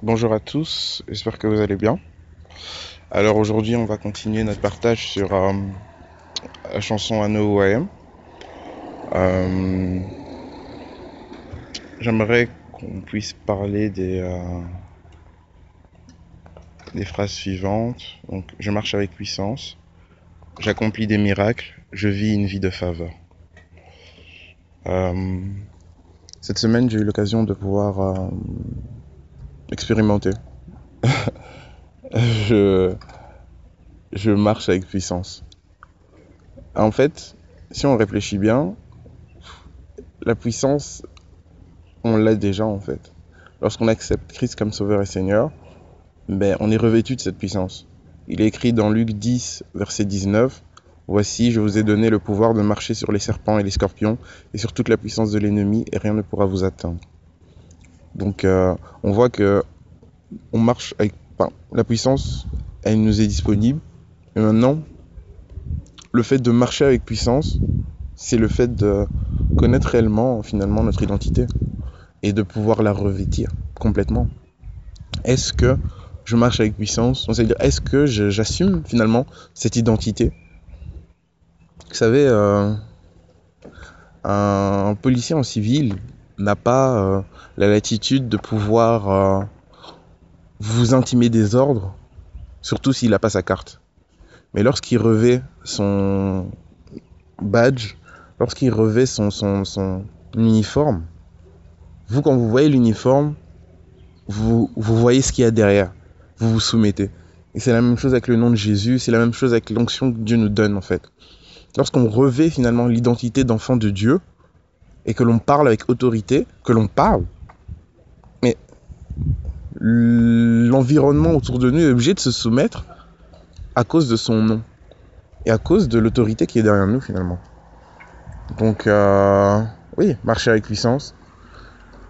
Bonjour à tous, j'espère que vous allez bien. Alors aujourd'hui on va continuer notre partage sur euh, la chanson I Know Who I Am. Euh, J'aimerais qu'on puisse parler des, euh, des phrases suivantes. Donc je marche avec puissance, j'accomplis des miracles, je vis une vie de faveur. Euh, cette semaine j'ai eu l'occasion de pouvoir expérimenter. je marche avec puissance. En fait, si on réfléchit bien, la puissance, on l'a déjà en fait. Lorsqu'on accepte Christ comme Sauveur et Seigneur, ben, on est revêtu de cette puissance. Il est écrit dans Luc 10, verset 19, Voici, je vous ai donné le pouvoir de marcher sur les serpents et les scorpions et sur toute la puissance de l'ennemi et rien ne pourra vous atteindre. Donc euh, on voit que on marche avec la puissance, elle nous est disponible. Et maintenant, le fait de marcher avec puissance, c'est le fait de connaître réellement finalement notre identité et de pouvoir la revêtir complètement. Est-ce que je marche avec puissance? Est-ce que j'assume finalement cette identité? Vous savez, euh, un policier en civil n'a pas euh, la latitude de pouvoir euh, vous intimer des ordres, surtout s'il n'a pas sa carte. Mais lorsqu'il revêt son badge, lorsqu'il revêt son, uniforme, vous, quand vous voyez l'uniforme, vous, vous voyez ce qu'il y a derrière. Vous vous soumettez. Et c'est la même chose avec le nom de Jésus, c'est la même chose avec l'onction que Dieu nous donne en fait. Lorsqu'on revêt finalement l'identité d'enfant de Dieu, et que l'on parle avec autorité, que l'on parle, mais l'environnement autour de nous est obligé de se soumettre à cause de son nom et à cause de l'autorité qui est derrière nous finalement. Donc euh, oui, marcher avec puissance.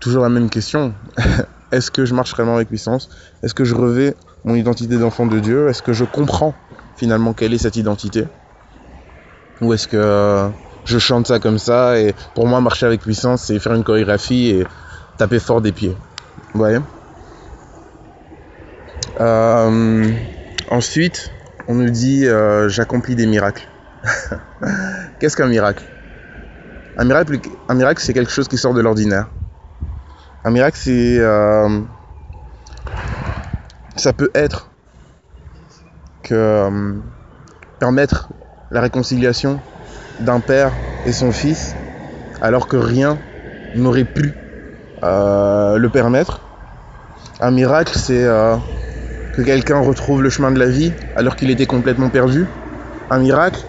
Toujours la même question. Est-ce que je marche vraiment avec puissance? Est-ce que je revais mon identité d'enfant de Dieu? Est-ce que je comprends finalement quelle est cette identité? Ou est-ce que euh, je chante ça comme ça et pour moi marcher avec puissance c'est faire une chorégraphie et taper fort des pieds Vous voyez? Euh, Ensuite, on nous dit j'accomplis des miracles. Qu'est-ce qu'un miracle? Un miracle, c'est quelque chose qui sort de l'ordinaire. Un miracle, c'est. euh, ça peut être que euh, permettre la réconciliation d'un père et son fils, alors que rien n'aurait pu euh, le permettre. Un miracle, c'est que quelqu'un retrouve le chemin de la vie alors qu'il était complètement perdu. Un miracle,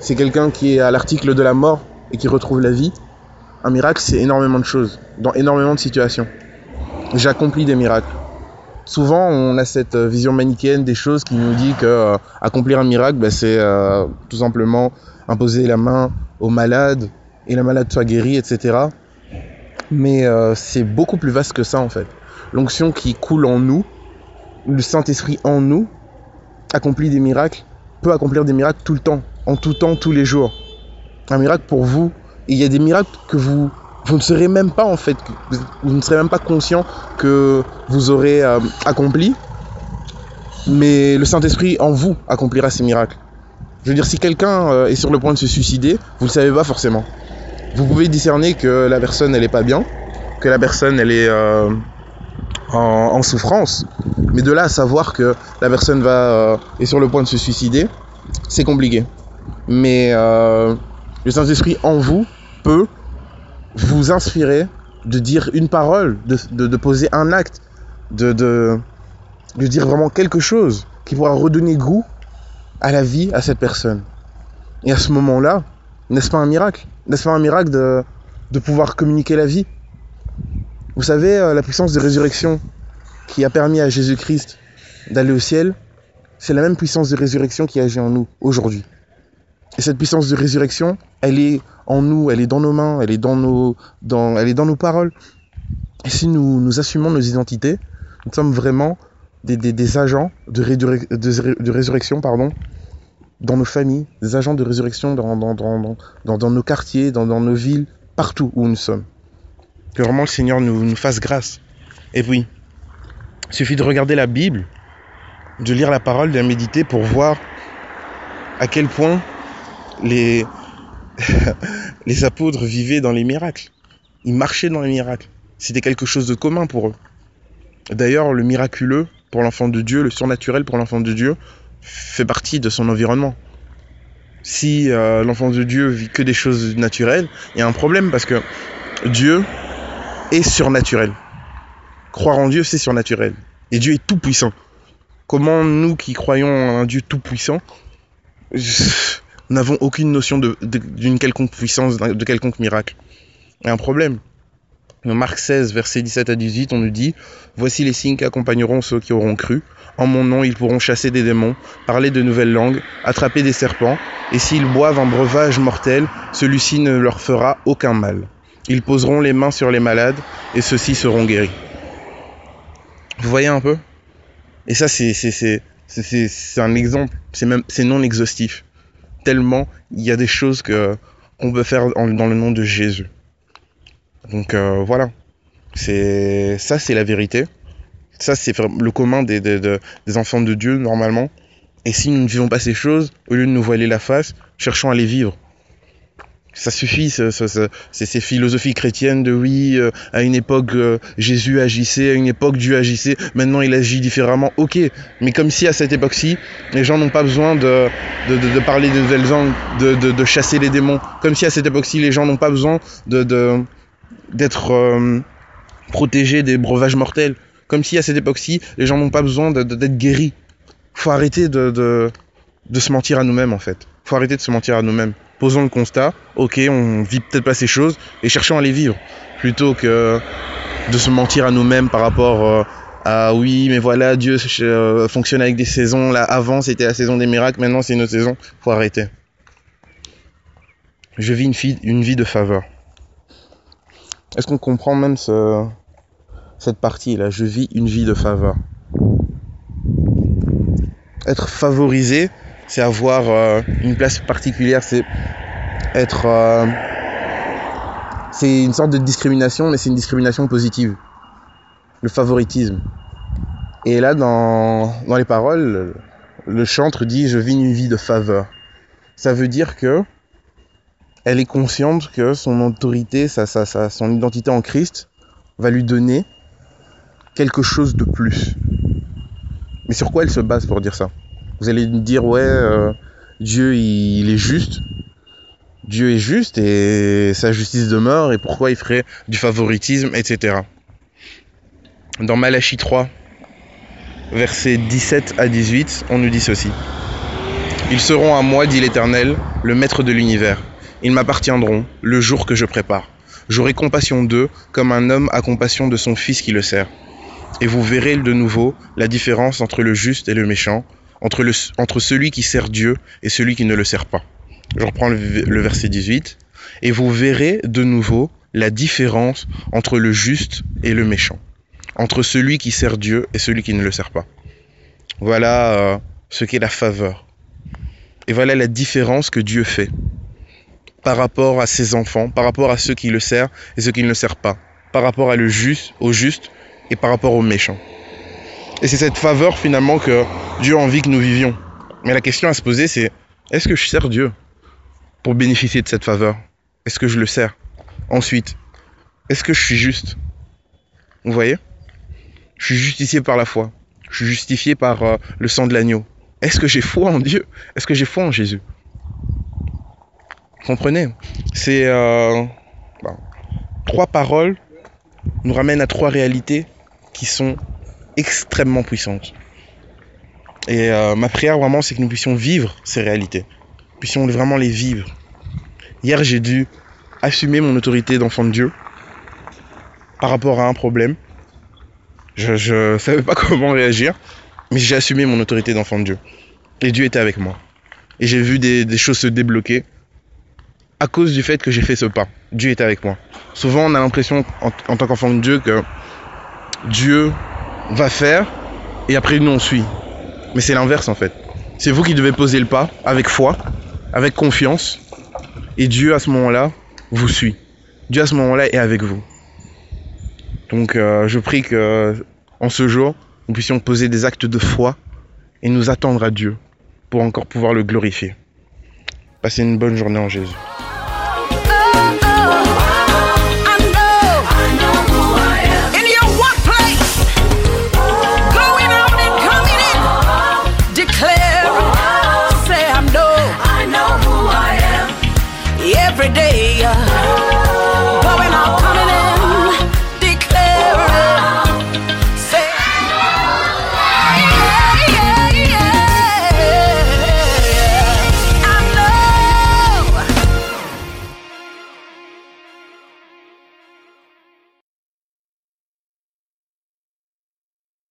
c'est quelqu'un qui est à l'article de la mort et qui retrouve la vie. Un miracle, c'est énormément de choses, dans énormément de situations. J'accomplis des miracles. Souvent, on a cette euh, vision manichéenne des choses qui nous dit que euh, accomplir un miracle, bah, c'est euh, tout simplement imposer la main au malade et la malade soit guérie, etc. Mais c'est beaucoup plus vaste que ça en fait. L'onction qui coule en nous, le Saint-Esprit en nous, accomplit des miracles, peut accomplir des miracles tout le temps, en tout temps, tous les jours. Un miracle pour vous. Il y a des miracles que vous, vous ne serez même pas en fait, vous, ne serez même pas conscient que vous aurez euh, accompli. Mais le Saint-Esprit en vous accomplira ces miracles. Je veux dire, si quelqu'un euh, est sur le point de se suicider, vous ne le savez pas forcément. Vous pouvez discerner que la personne, elle est pas bien, que la personne, elle est euh, en, en souffrance. Mais de là à savoir que la personne va, euh, est sur le point de se suicider, c'est compliqué. Mais le Saint-Esprit en vous peut vous inspirer de dire une parole, de, poser un acte, de, dire vraiment quelque chose qui pourra redonner goût à la vie à cette personne. Et à ce moment-là, n'est-ce pas un miracle? N'est-ce pas un miracle de, de pouvoir communiquer la vie? Vous savez, euh, la puissance de résurrection qui a permis à Jésus-Christ d'aller au ciel, c'est la même puissance de résurrection qui agit en nous aujourd'hui. Et cette puissance de résurrection, elle est en nous, elle est dans nos mains, elle est dans nos, dans, elle est dans nos paroles. Et si nous, nous assumons nos identités, nous sommes vraiment des, des, agents de, résurrection pardon, dans nos familles, des agents de résurrection dans, dans, dans, dans, nos quartiers, dans, dans nos villes, partout où nous sommes. Que vraiment le Seigneur nous, nous fasse grâce. Et oui, il suffit de regarder la Bible, de lire la parole, de la méditer pour voir à quel point les, apôtres vivaient dans les miracles. Ils marchaient dans les miracles. C'était quelque chose de commun pour eux. D'ailleurs, le miraculeux pour l'enfant de Dieu, le surnaturel pour l'enfant de Dieu, fait partie de son environnement. Si euh, l'enfant de Dieu vit que des choses naturelles, il y a un problème parce que Dieu est surnaturel. Croire en Dieu, c'est surnaturel. Et Dieu est tout puissant. Comment nous qui croyons en un Dieu tout puissant, n'avons aucune notion d'une quelconque puissance, de quelconque miracle. Il y a un problème. Dans Marc 16, versets 17 à 18, on nous dit Voici les signes qui accompagneront ceux qui auront cru. En mon nom, ils pourront chasser des démons, parler de nouvelles langues, attraper des serpents, et s'ils boivent un breuvage mortel, celui-ci ne leur fera aucun mal. Ils poseront les mains sur les malades, et ceux-ci seront guéris. Vous voyez un peu? Et ça, c'est un exemple, c'est non exhaustif tellement il y a des choses que qu'on peut faire dans le nom de Jésus. Donc euh, voilà, c'est ça c'est la vérité. Ça c'est le commun des, enfants de Dieu normalement. Et si nous ne vivons pas ces choses, au lieu de nous voiler la face, cherchons à les vivre ça suffit, c'est ces philosophies chrétiennes de oui, euh, à une époque euh, Jésus agissait, à une époque Dieu agissait, maintenant il agit différemment. Ok, mais comme si à cette époque-ci, les gens n'ont pas besoin de, parler de nouvelles langues, de, chasser les démons. Comme si à cette époque-ci, les gens n'ont pas besoin d'être euh, protégés des breuvages mortels. Comme si à cette époque-ci, les gens n'ont pas besoin d'être guéris. Faut arrêter de, de, de se mentir à nous-mêmes en fait. Faut arrêter de se mentir à nous-mêmes posons le constat, ok, on vit peut-être pas ces choses, et cherchons à les vivre, plutôt que de se mentir à nous-mêmes par rapport euh, à oui, mais voilà, Dieu euh, fonctionne avec des saisons, là, avant c'était la saison des miracles, maintenant c'est une autre saison, faut arrêter. Je vis une vie, une vie de faveur. Est-ce qu'on comprend même ce, cette partie-là? Je vis une vie de faveur. Être favorisé, c'est avoir euh, une place particulière, c'est être... Euh, c'est une sorte de discrimination, mais c'est une discrimination positive. Le favoritisme. Et là, dans, dans les paroles, le chantre dit Je vis une vie de faveur. Ça veut dire que elle est consciente que son autorité, sa, sa, sa, son identité en Christ va lui donner quelque chose de plus. Mais sur quoi elle se base pour dire ça? Vous allez me dire, ouais, euh, Dieu, il, est juste. Dieu est juste et sa justice demeure et pourquoi il ferait du favoritisme, etc. Dans Malachie 3, versets 17 à 18, on nous dit ceci. Ils seront à moi, dit l'Éternel, le Maître de l'univers. Ils m'appartiendront le jour que je prépare. J'aurai compassion d'eux comme un homme a compassion de son fils qui le sert. Et vous verrez de nouveau la différence entre le juste et le méchant, entre, celui qui sert Dieu et celui qui ne le sert pas. Je reprends le, verset 18. Et vous verrez de nouveau la différence entre le juste et le méchant, entre celui qui sert Dieu et celui qui ne le sert pas. Voilà euh, ce qu'est la faveur. Et voilà la différence que Dieu fait par rapport à ses enfants, par rapport à ceux qui le servent et ceux qui ne le servent pas, par rapport à le juste, au juste et par rapport aux méchants. Et c'est cette faveur finalement que Dieu a envie que nous vivions. Mais la question à se poser, c'est est-ce que je sers Dieu pour bénéficier de cette faveur? Est-ce que je le sers? Ensuite, est-ce que je suis juste? Vous voyez? Je suis justifié par la foi. Je suis justifié par euh, le sang de l'agneau. Est-ce que j'ai foi en Dieu? Est-ce que j'ai foi en Jésus? Comprenez? C'est euh, trois paroles nous ramènent à trois réalités qui sont extrêmement puissante. Et euh, ma prière vraiment, c'est que nous puissions vivre ces réalités, puissions vraiment les vivre. Hier, j'ai dû assumer mon autorité d'enfant de Dieu par rapport à un problème. Je ne savais pas comment réagir, mais j'ai assumé mon autorité d'enfant de Dieu. Et Dieu était avec moi. et j'ai vu des, choses se débloquer à cause du fait que j'ai fait ce pas. Dieu est avec moi. Souvent, on a l'impression, en tant qu'enfant de Dieu, que Dieu va faire et après nous on suit. Mais c'est l'inverse en fait. C'est vous qui devez poser le pas avec foi, avec confiance, et Dieu à ce moment-là vous suit. Dieu à ce moment-là est avec vous. Donc euh, je prie que en ce jour, nous puissions poser des actes de foi et nous attendre à Dieu pour encore pouvoir le glorifier. Passez une bonne journée en Jésus. ya.